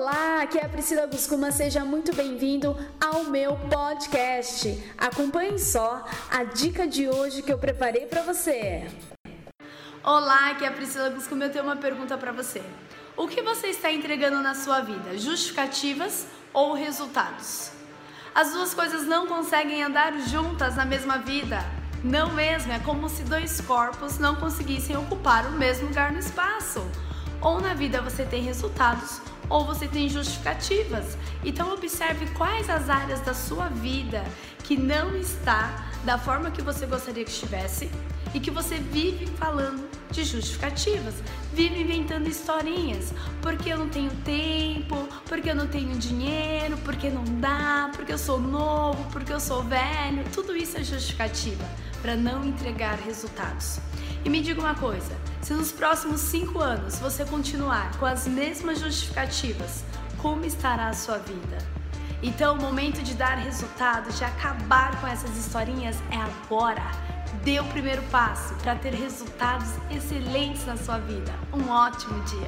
Olá, aqui é a Priscila Guscuma, seja muito bem-vindo ao meu podcast. Acompanhe só a dica de hoje que eu preparei para você. Olá, aqui é a Priscila Guscuma, eu tenho uma pergunta para você. O que você está entregando na sua vida? Justificativas ou resultados? As duas coisas não conseguem andar juntas na mesma vida. Não mesmo, é como se dois corpos não conseguissem ocupar o mesmo lugar no espaço. Ou na vida você tem resultados ou você tem justificativas. Então observe quais as áreas da sua vida que não está da forma que você gostaria que estivesse e que você vive falando de justificativas, vive inventando historinhas, porque eu não tenho tempo, porque eu não tenho dinheiro, porque não dá, porque eu sou novo, porque eu sou velho, tudo isso é justificativa para não entregar resultados. E me diga uma coisa: se nos próximos cinco anos você continuar com as mesmas justificativas, como estará a sua vida? Então, o momento de dar resultado, de acabar com essas historinhas é agora. Dê o primeiro passo para ter resultados excelentes na sua vida. Um ótimo dia!